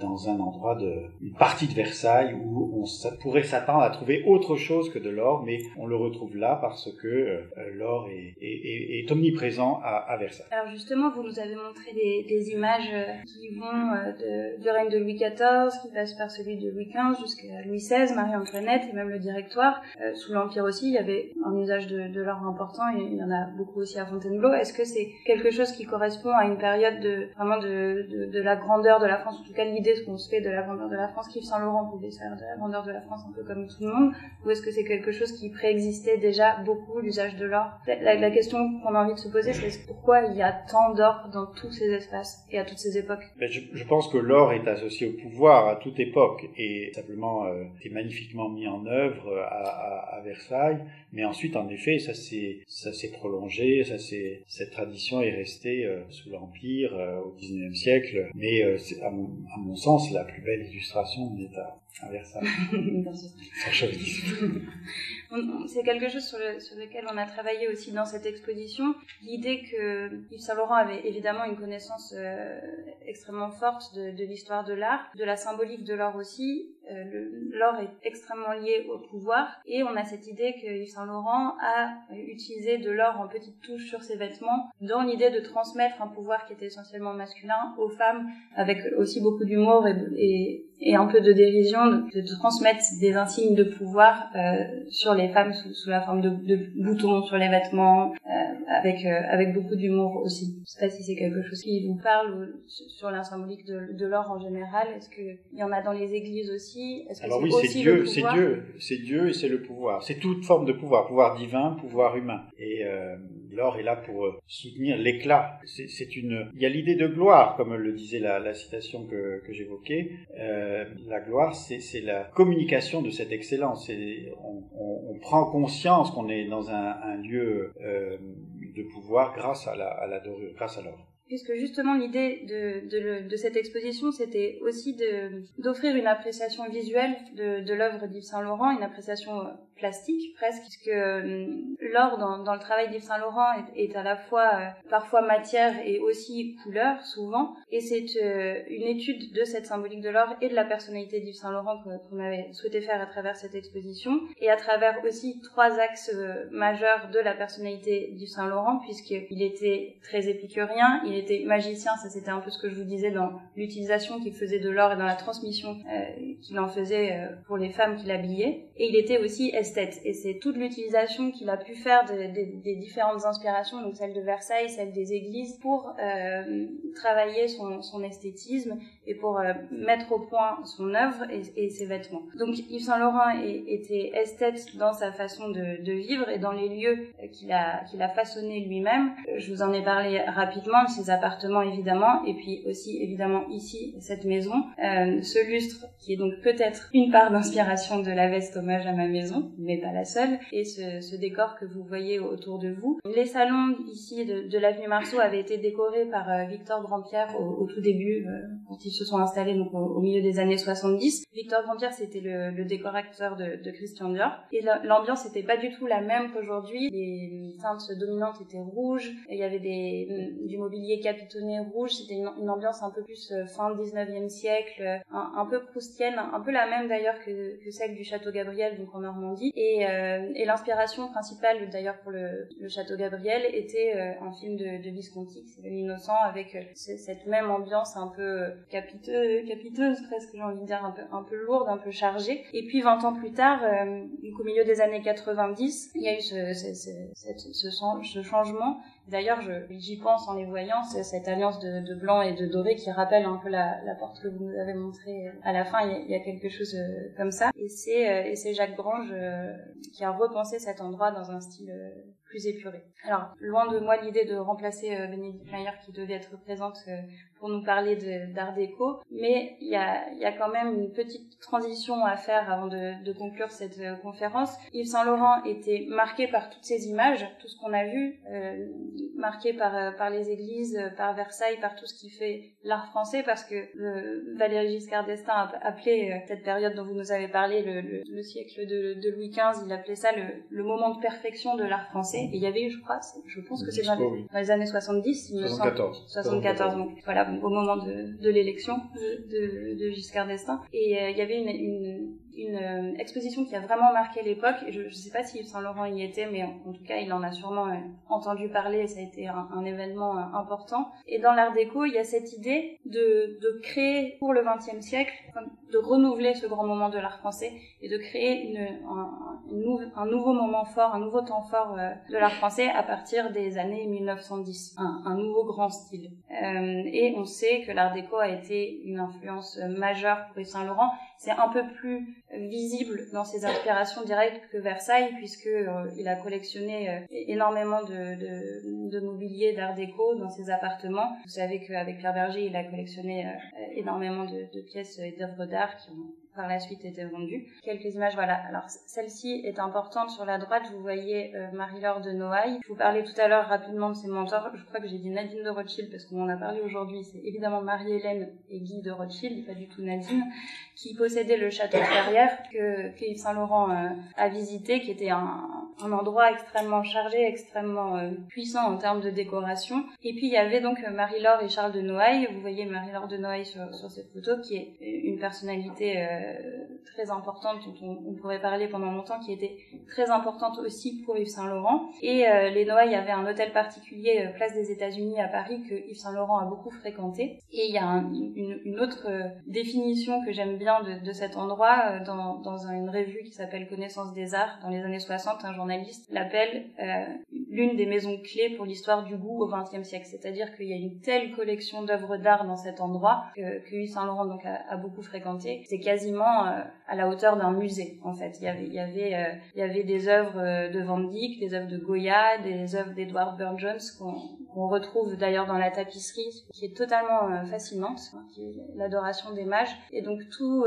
dans un endroit de une partie de Versailles où on pourrait s'attend à trouver autre chose que de l'or, mais on le retrouve là parce que euh, l'or est, est, est, omniprésent à, à, Versailles. Alors justement, vous nous avez montré des, des images euh, qui vont euh, de, du règne de Louis XIV, qui passent par celui de Louis XV jusqu'à Louis XVI, Marie-Antoinette et même le directoire. sous l'Empire aussi, il y avait un usage de, de l'or important, et il y en a beaucoup aussi à Fontainebleau. Est-ce que c'est quelque chose qui correspond à une période de vraiment de, de, de la grandeur de la France, en tout cas l'idée ce qu'on se fait de la grandeur de la France, qui Saint Laurent pouvait faire de la grandeur de la France un peu comme tout le monde ou est-ce que c'est quelque chose qui préexistait déjà beaucoup, l'usage de l'or? La, question qu'on a envie de se poser, c'est pourquoi il y a tant d'or dans tous ces espaces et à toutes ces époques? Ben, je, je, pense que l'or est associé au pouvoir à toute époque et simplement euh, est magnifiquement mis en œuvre à, à, à Versailles. Mais ensuite, en effet, ça s'est ça s'est prolongé, ça c'est cette tradition est restée euh, sous l'Empire euh, au XIXe siècle. Mais euh, à mon, à, mon, sens, la plus belle illustration à Versailles. [LAUGHS] [LAUGHS] C'est quelque chose sur, le, sur, lequel on a travaillé aussi dans cette exposition. L'idée que Yves Saint Laurent avait évidemment une connaissance euh, extrêmement forte de, l'histoire de l'art, de la symbolique de l'art aussi, euh, l'or est extrêmement lié au pouvoir. Et on a cette idée que Yves Saint Laurent a utilisé de l'or en petites touches sur ses vêtements dans l'idée de transmettre un pouvoir qui était essentiellement masculin aux femmes avec aussi beaucoup d'humour et, et, et, un peu de dérision de, de transmettre des insignes de pouvoir euh, sur les femmes sous, sous la forme de, de, boutons sur les vêtements euh, avec euh, avec beaucoup d'humour aussi. Je sais pas si c'est quelque chose qui vous parle sur la symbolique de, de l'or en général. Est-ce qu'il y en a dans les églises aussi? Alors oui, c'est Dieu, c'est Dieu, c'est Dieu et c'est le pouvoir. C'est toute forme de pouvoir, pouvoir divin, pouvoir humain. Et euh, l'or est là pour euh, soutenir l'éclat. C'est une, il y a l'idée de gloire, comme le disait la, la citation que, j'évoquais. Euh, la gloire, c'est la communication de cette excellence. On, on, prend conscience qu'on est dans un, lieu euh, de pouvoir grâce à à la dorure, grâce à l'or puisque justement l'idée de, cette exposition, c'était aussi d'offrir une appréciation visuelle de, l'œuvre d'Yves Saint Laurent, une appréciation plastique presque, puisque euh, l'or dans, le travail d'Yves Saint Laurent est, est, à la fois euh, parfois matière et aussi couleur souvent, et c'est euh, une étude de cette symbolique de l'or et de la personnalité d'Yves Saint Laurent qu'on avait souhaité faire à travers cette exposition, et à travers aussi trois axes majeurs de la personnalité d'Yves Saint Laurent, puisqu'il était très épicurien, il était magicien, ça c'était un peu ce que je vous disais dans l'utilisation qu'il faisait de l'or et dans la transmission qu'il en faisait pour les femmes qu'il habillait, et il était aussi et c'est toute l'utilisation qu'il a pu faire de, de, des différentes inspirations, donc celle de Versailles, celle des églises, pour euh, travailler son, esthétisme et pour euh, mettre au point son œuvre et, et, ses vêtements. Donc Yves Saint Laurent était esthète dans sa façon de, de vivre et dans les lieux qu'il a, qu'il a façonné lui-même. Je vous en ai parlé rapidement de ses appartements évidemment, et puis aussi évidemment ici cette maison, euh, ce lustre qui est donc peut-être une part d'inspiration de la veste hommage à ma maison, mais pas la seule, et ce, ce, décor que vous voyez autour de vous. Les salons ici de, de l'avenue Marceau avaient été décorés par euh, Victor Grandpierre au, au, tout début, euh, quand se sont installés donc au, milieu des années 70. Victor Grandier, c'était le, décorateur de, Christian Dior. Et l'ambiance n'était pas du tout la même qu'aujourd'hui. Les teintes dominantes étaient rouges. Il y avait des, du mobilier capitonné rouge. C'était une, ambiance un peu plus euh, fin 19e siècle, un, un peu proustienne, un peu la même d'ailleurs que, celle du château Gabriel, donc en Normandie. Et, euh, l'inspiration principale d'ailleurs pour le, château Gabriel était euh, un film de, de Visconti, c'est L'innocent, avec cette même ambiance un peu capiteuse, presque, j'ai envie de dire, un peu, lourde, un peu chargée. Et puis 20 ans plus tard, donc au milieu des années 90, il y a eu ce, changement D'ailleurs, j'y pense en les voyant, cette alliance de, blanc et de doré qui rappelle un peu la, porte que vous nous avez montrée à la fin. Il y a, quelque chose euh, comme ça. Et c'est euh, Jacques Grange euh, qui a repensé cet endroit dans un style plus épuré. Alors, loin de moi l'idée de remplacer Bénédicte Mayer qui devait être présente pour nous parler d'art déco, mais il y a, y a quand même une petite transition à faire avant de, de conclure cette euh, conférence. Yves Saint Laurent était marqué par toutes ces images, tout ce qu'on a vu, euh, marqué par, euh, par les églises, par Versailles, par tout ce qui fait l'art français, parce que euh, Valéry Giscard d'Estaing a appelé cette période dont vous nous avez parlé le, le, le siècle de, de, Louis XV, il appelait ça le, le moment de perfection de l'art français. Et il y eu, je crois, je pense que c'est dans, dans, les années 70, il 74. 74, donc voilà, au moment de, de l'élection de, de, Giscard d'Estaing. Et euh, il y avait une, une, une euh, exposition qui a vraiment marqué l'époque. Je ne sais pas si Yves Saint Laurent y était, mais en, tout cas, il en a sûrement euh, entendu parler. Ça a été un, événement important. Et dans l'art déco, il y a cette idée de, créer pour le XXe siècle, de renouveler ce grand moment de l'art français et de créer un, nouveau moment fort, un nouveau temps fort de l'art français à partir des années 1910. Un, un nouveau grand style. Euh, et on sait que l'art déco a été une influence majeure pour Yves Saint Laurent. C'est un peu plus visible dans ses inspirations directes que Versailles, puisque euh, il a collectionné euh, énormément de, de, de mobilier d'art déco dans ses appartements. Vous savez qu'avec Pierre Berger, il a collectionné énormément de, de pièces et d'œuvres d'art qui ont par la suite été vendue. Quelques images, voilà. Alors celle-ci est importante. Sur la droite, vous voyez euh, Marie-Laure de Noailles. Je vous parlais tout à l'heure rapidement de ses mentors. Je crois que j'ai dit Nadine de Rothschild parce qu'on en a parlé aujourd'hui. C'est évidemment Marie-Hélène et Guy de Rothschild, pas du tout Nadine, qui possédaient le château de Ferrières que, que Yves Saint-Laurent euh, a visité, qui était un, un endroit extrêmement chargé, extrêmement euh, puissant en termes de décoration. Et puis il y avait donc Marie-Laure et Charles de Noailles. Vous voyez Marie-Laure de Noailles sur, sur, cette photo, qui est une personnalité euh, très importante dont on, pourrait parler pendant longtemps, qui était très importante aussi pour Yves Saint Laurent. Et euh, les Noailles avaient un hôtel particulier, place des États-Unis à Paris, que Yves Saint Laurent a beaucoup fréquenté. Et il y a une, autre définition que j'aime bien de, cet endroit dans, dans une revue qui s'appelle Connaissance des Arts dans les années 60, un journaliste l'appelle euh, l'une des maisons clés pour l'histoire du goût au XXe siècle. C'est-à-dire qu'il y a une telle collection d'œuvres d'art dans cet endroit que, Yves Saint Laurent donc a, beaucoup fréquenté. C'est quasiment euh, à la hauteur d'un musée en fait. Il y avait il y avait euh, il y avait des œuvres de Van Dyck, des œuvres de Goya, des œuvres d'Edward Burne-Jones qu'on retrouve d'ailleurs dans la tapisserie, qui est totalement fascinante, hein, l'adoration des mages. Et donc tout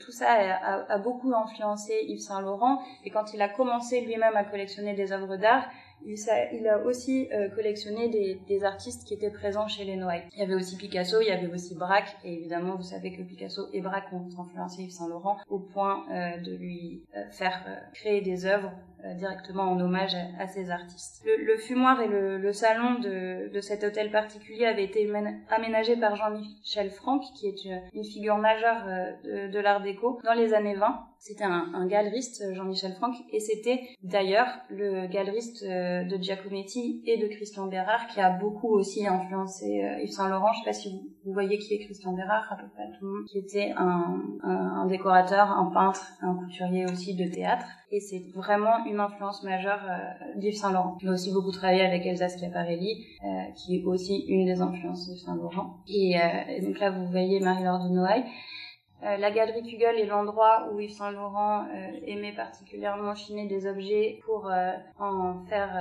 tout ça a, a beaucoup influencé Yves Saint Laurent. Et quand il a commencé lui-même à collectionner des œuvres d'art, il, a aussi euh, collectionné des, artistes qui étaient présents chez les Noailles. Il y avait aussi Picasso, il y avait aussi Braque, et évidemment, vous savez que Picasso et Braque ont influencé Yves Saint Laurent au point euh, de lui euh, faire créer des œuvres directement en hommage à, ces artistes. Le, fumoir et le, salon de, de, cet hôtel particulier avaient été aménagés par Jean-Michel Franck, qui est une, figure majeure de, de l'art déco dans les années 20 c'était un, un, galeriste, Jean-Michel Franck, et c'était d'ailleurs le galeriste euh, de Giacometti et de Christian Bérard qui a beaucoup aussi influencé euh, Yves Saint Laurent. Je sais pas si vous, voyez qui est Christian Bérard, à peu près tout le monde, qui était un, un, décorateur, un peintre, un couturier aussi de théâtre. Et c'est vraiment une influence majeure euh, d'Yves Saint Laurent. Il a aussi beaucoup travaillé avec Elsa Schiaparelli, qui est aussi une des influences d'Yves Saint Laurent. Et, donc là, vous voyez Marie-Laure de Noailles. Euh, la galerie Kugel est l'endroit où Yves Saint Laurent euh, aimait particulièrement chiner des objets pour euh, en faire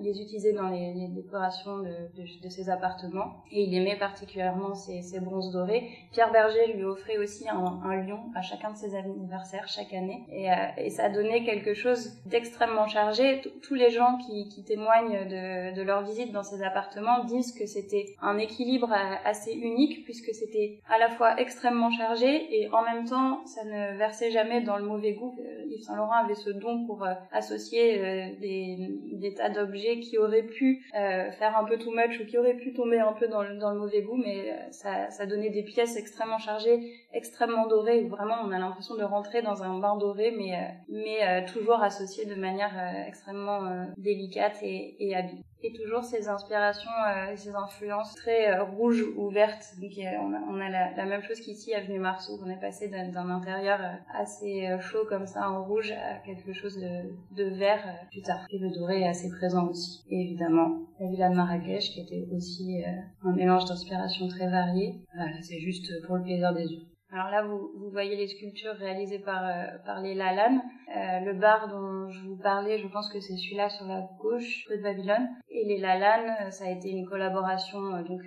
les utiliser dans les, décorations de, de, ses appartements. Et il aimait particulièrement ces bronzes dorés. Pierre Berger lui offrait aussi un, lion à chacun de ses anniversaires chaque année. Et, euh, ça donné quelque chose d'extrêmement chargé. Tous les gens qui, témoignent de, de, leur visite dans ces appartements disent que c'était un équilibre assez unique puisque c'était à la fois extrêmement chargé et en même temps ça ne versait jamais dans le mauvais goût. Euh, Yves Saint Laurent avait ce don pour euh, associer des, tas d'objets qui auraient pu faire un peu too much ou qui auraient pu tomber un peu dans le, mauvais goût, mais ça, ça donnait des pièces extrêmement chargées, extrêmement dorées. Où vraiment on a l'impression de rentrer dans un bain doré, mais, mais toujours associé de manière extrêmement délicate et habile et toujours ces inspirations, euh, ces influences très euh, rouges ou vertes. Donc on a, on a la, même chose qu'ici Avenue Marceau, on est passé d'un intérieur euh, assez euh, chaud comme ça en rouge à quelque chose de, de vert plus tard. Et le doré est assez présent aussi. Et évidemment, la villa de Marrakech qui était aussi un mélange d'inspirations très variées. Voilà, c'est juste pour le plaisir des yeux. Alors là, vous, vous, voyez les sculptures réalisées par, euh, par les Lalanne. Euh, le bar dont je vous parlais, je pense que c'est celui-là sur la gauche, de Babylone. Et les Lalanne, euh, ça a été une collaboration donc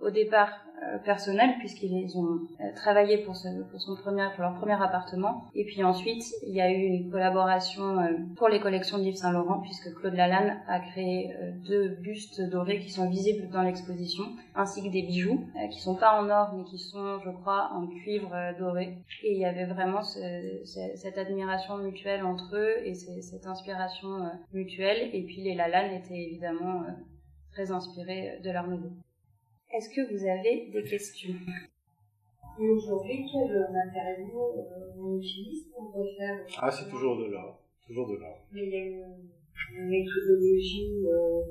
au départ euh, personnel puisqu'ils ont euh, travaillé pour, son pour leur premier appartement. Et puis ensuite, il y a eu une collaboration euh, pour les collections d'Yves Saint Laurent puisque Claude Lalanne a créé deux bustes dorés qui sont visibles dans l'exposition, ainsi que des bijoux qui sont pas en or mais qui sont, je crois, en cuivre doré. Et il y avait vraiment ce, cette admiration mutuelle entre eux et cette inspiration mutuelle. Et puis les Lalanne étaient évidemment très inspirés de leur nouveau. Est-ce que vous avez des questions? Et aujourd'hui, quel matériau euh, on utilise pour refaire Ah, c'est toujours de l'or. Toujours de l'or. Mais il y a une, méthodologie. Euh,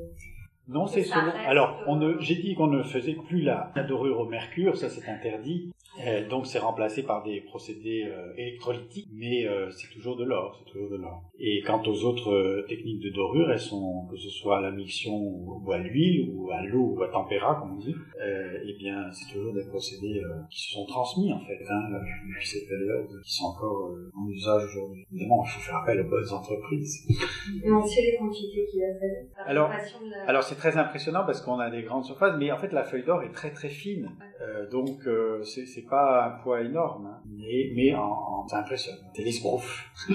non, c'est selon. Alors, on ne, j'ai dit qu'on ne faisait plus la, la dorure au mercure, ça c'est interdit. Euh, donc c'est remplacé par des procédés euh, électrolytiques, mais euh, c'est toujours de l'or, c'est toujours de l'or. Et quant aux autres techniques de dorure, elles sont que ce soit à la miction ou à l'huile ou à l'eau ou à tempéra, comme on dit, eh bien c'est toujours des procédés qui se sont transmis en fait hein, depuis cette période, qui sont encore en usage aujourd'hui. Évidemment, il faut faire appel aux bonnes entreprises. On sait les quantités qu'il a fait. Alors, alors c'est très impressionnant parce qu'on a des grandes surfaces, mais en fait la feuille d'or est très très fine, donc c'est pas un poids énorme, hein, mais, mais en, impressionnant. C'est [LAUGHS]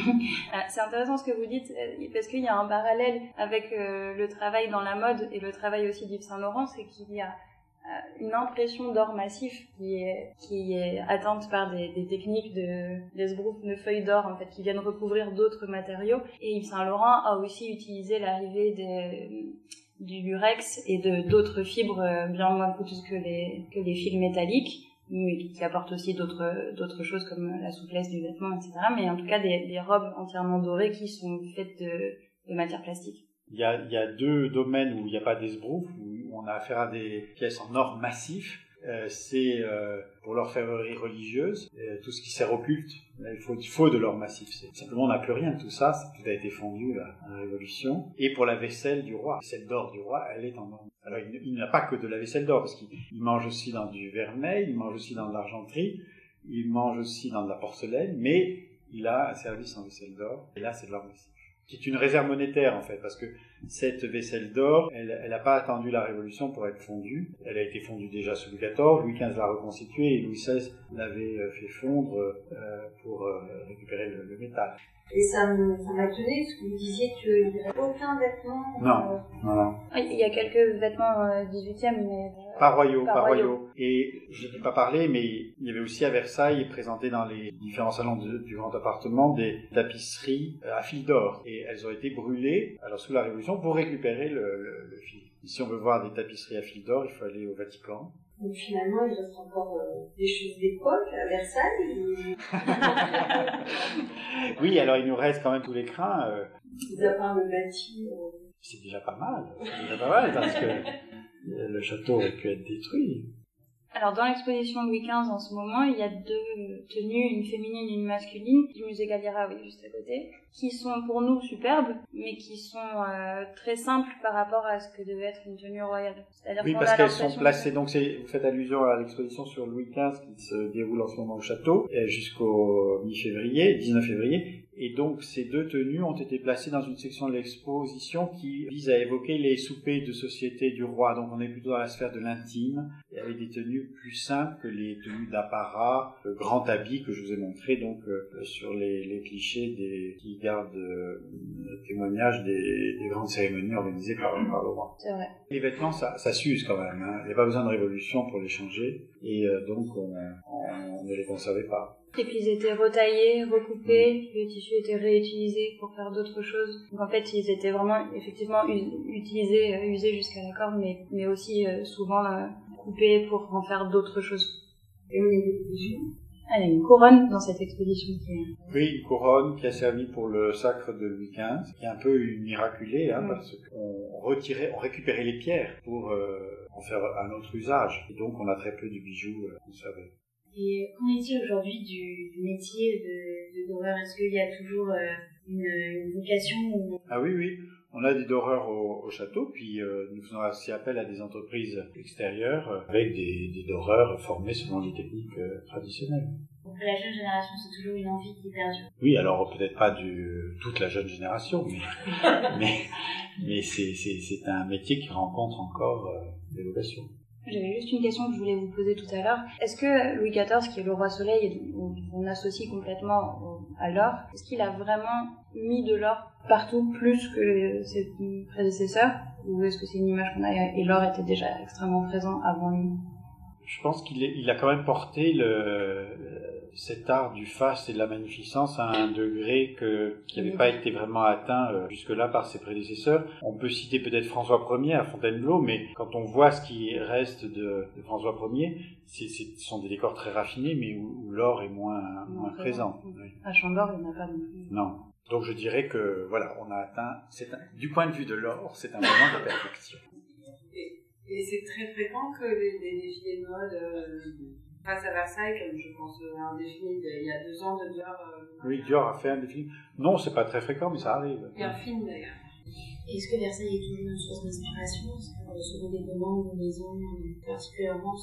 ah, c'est intéressant ce que vous dites, euh, parce qu'il y a un parallèle avec euh, le travail dans la mode et le travail aussi d'Yves Saint Laurent, c'est qu'il y a euh, une impression d'or massif qui est, qui est atteinte par des, des techniques de d'esbrouf de feuilles d'or en fait qui viennent recouvrir d'autres matériaux et Yves Saint Laurent a aussi utilisé l'arrivée des du lurex et de d'autres fibres bien moins coûteuses que les que les fils métalliques mais qui apporte aussi d'autres d'autres choses comme la souplesse du vêtement, etc. Mais en tout cas des, des robes entièrement dorées qui sont faites de, de matière plastique. Il y, a, il y a deux domaines où il n'y a pas d'esbrouf, où on a affaire à des pièces en or massif. Euh, c'est euh, pour l'orfèvrerie religieuse, euh, tout ce qui sert au culte. Il faut, il faut de l'or massif. Simplement, on n'a plus rien de tout ça. Tout a été fondu à la Révolution. Et pour la vaisselle du roi, la vaisselle d'or du roi, elle est en or alors, il, n'a pas que de la vaisselle d'or, parce qu'il mange aussi dans du vermeil, il mange aussi dans de l'argenterie, il mange aussi dans de la porcelaine, mais il a un service en vaisselle d'or, et là, c'est de l'or massif. Qui est une réserve monétaire, en fait, parce que cette vaisselle d'or, elle n'a pas attendu la Révolution pour être fondue. Elle a été fondue déjà sous Louis XIV, Louis XV l'a reconstituée, et Louis XVI l'avait euh, fait fondre euh, pour euh, récupérer le métal. Et ça m'a étonné parce que vous disiez qu'il n'y avait aucun vêtement. Non, euh, non, non. Il y a quelques vêtements euh, 18e, mais. Euh, par royaux, par, royaux. Et je n'ai pas parlé, mais il y avait aussi à Versailles, présenté dans les différents salons du grand appartement, des tapisseries euh, à fil d'or. Et elles ont été brûlées, alors sous la Révolution, pour récupérer le, le, le fil. si on veut voir des tapisseries à fil d'or, il faut aller au Vatican. Donc finalement, il reste encore euh, des choses d'époque à Versailles. [LAUGHS] oui, alors il nous reste quand même tous les crins. Euh... à part le bâti. Euh... C'est déjà pas mal. C'est déjà pas mal parce que le château aurait pu être détruit. Alors dans l'exposition Louis XV en ce moment, il y a deux tenues, une féminine et une masculine, du musée Galliera, oui, juste à côté, qui sont pour nous superbes, mais qui sont euh, très simples par rapport à ce que devait être une tenue royale. Oui, parce qu'elles sont placées, donc vous faites allusion à l'exposition sur Louis XV qui se déroule en ce moment au château, jusqu'au mi-février, 19 février, Et donc ces deux tenues ont été placées dans une section de l'exposition qui vise à évoquer les soupers de société du roi. Donc on est plutôt dans la sphère de l'intime, et avec des tenues plus simples que les tenues d'apparat, le grand habit que je vous ai montré donc euh, sur les, clichés des, qui gardent euh, le témoignage des, grandes cérémonies organisées par, par le roi. C'est vrai. Les vêtements, ça, ça s'use quand même. Hein. Il n'y a pas besoin de révolution pour les changer, et euh, donc on, on ne les conservait pas. Et puis ils étaient retaillés, recoupés, le tissu était réutilisé pour faire d'autres choses. Donc en fait, ils étaient vraiment effectivement utilisés, euh, usés jusqu'à la corde, mais, mais aussi euh, souvent euh, coupés pour en faire d'autres choses. Et a des bijoux y a une couronne dans cette exposition. Qui Oui, une couronne qui a servi pour le sacre de Louis XV, qui est un peu miraculé, hein, parce qu'on retirait, on récupérait les pierres pour en faire un autre usage. Et donc on a très peu de bijoux conservés. Et qu'en est-il aujourd'hui du, du, métier de, de doreur? Est-ce qu'il y a toujours euh, une, une, vocation Ah oui, oui. On a des doreurs au, au château, puis euh, nous faisons aussi appel à des entreprises extérieures euh, avec des, des doreurs formés selon des techniques traditionnelles. Pour la jeune génération, c'est toujours une envie qui perdure. Oui, alors peut-être pas du, toute la jeune génération, mais, [LAUGHS] mais, mais c'est un métier qui rencontre encore des vocations. J'avais juste une question que je voulais vous poser tout à l'heure. Est-ce que Louis XIV, qui est le roi soleil, on associe complètement à l'or, est-ce qu'il a vraiment mis de l'or partout plus que ses prédécesseurs? Ou est-ce que c'est une image qu'on a et l'or était déjà extrêmement présent avant lui? Je pense qu'il il a quand même porté le, cet art du faste et de la magnificence à un degré que, qui n'avait pas été vraiment atteint euh, jusque-là par ses prédécesseurs. On peut citer peut-être François Ier à Fontainebleau, mais quand on voit ce qui reste de, de François Ier, ce sont des décors très raffinés, mais où, l'or est moins, moins présent. À Chambord, il n'y en a pas non plus. Non. Donc je dirais que voilà, on a atteint, un, du point de vue de l'or, c'est un moment de perfection. Et, c'est très fréquent que les, les défilés de mode euh, face à Versailles, comme je pense à euh, un défilé il y a deux ans de Dior. Euh, oui, Dior a fait un défilé. Non, c'est pas très fréquent, mais ça arrive. Il y a un film d'ailleurs. Est-ce que Versailles est toujours une source d'inspiration selon des demandes de maisons particulièrement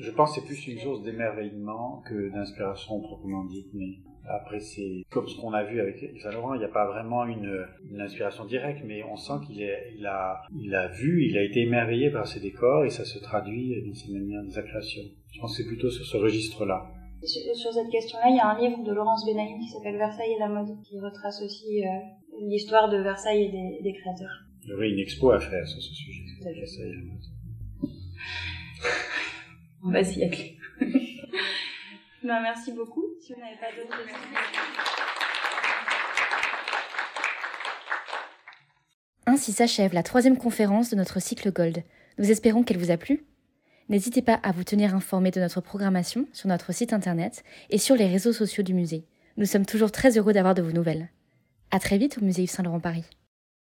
Je pense que c'est plus une source d'émerveillement que d'inspiration proprement dite, mais après c'est comme ce qu'on a vu avec Yves Saint Laurent, il n'y a pas vraiment une, une, inspiration directe, mais on sent qu'il il a, il a vu, il a été émerveillé par ses décors et ça se traduit dans ses manières de sa création. Je pense que c'est plutôt sur ce registre-là. Sur, cette question-là, il y a un livre de Laurence Benaïm qui s'appelle Versailles et la mode, qui retrace aussi euh, l'histoire de Versailles et des, des, créateurs. Il y aurait une expo à faire sur ce sujet. Versailles et la mode. On va s'y atteler. ben, merci beaucoup. Si vous n'avez pas d'autres questions. Ainsi s'achève la troisième conférence de notre cycle Gold. Nous espérons qu'elle vous a plu. N'hésitez pas à vous tenir informé de notre programmation sur notre site internet et sur les réseaux sociaux du musée. Nous sommes toujours très heureux d'avoir de vos nouvelles. À très vite au musée Yves Saint Laurent Paris.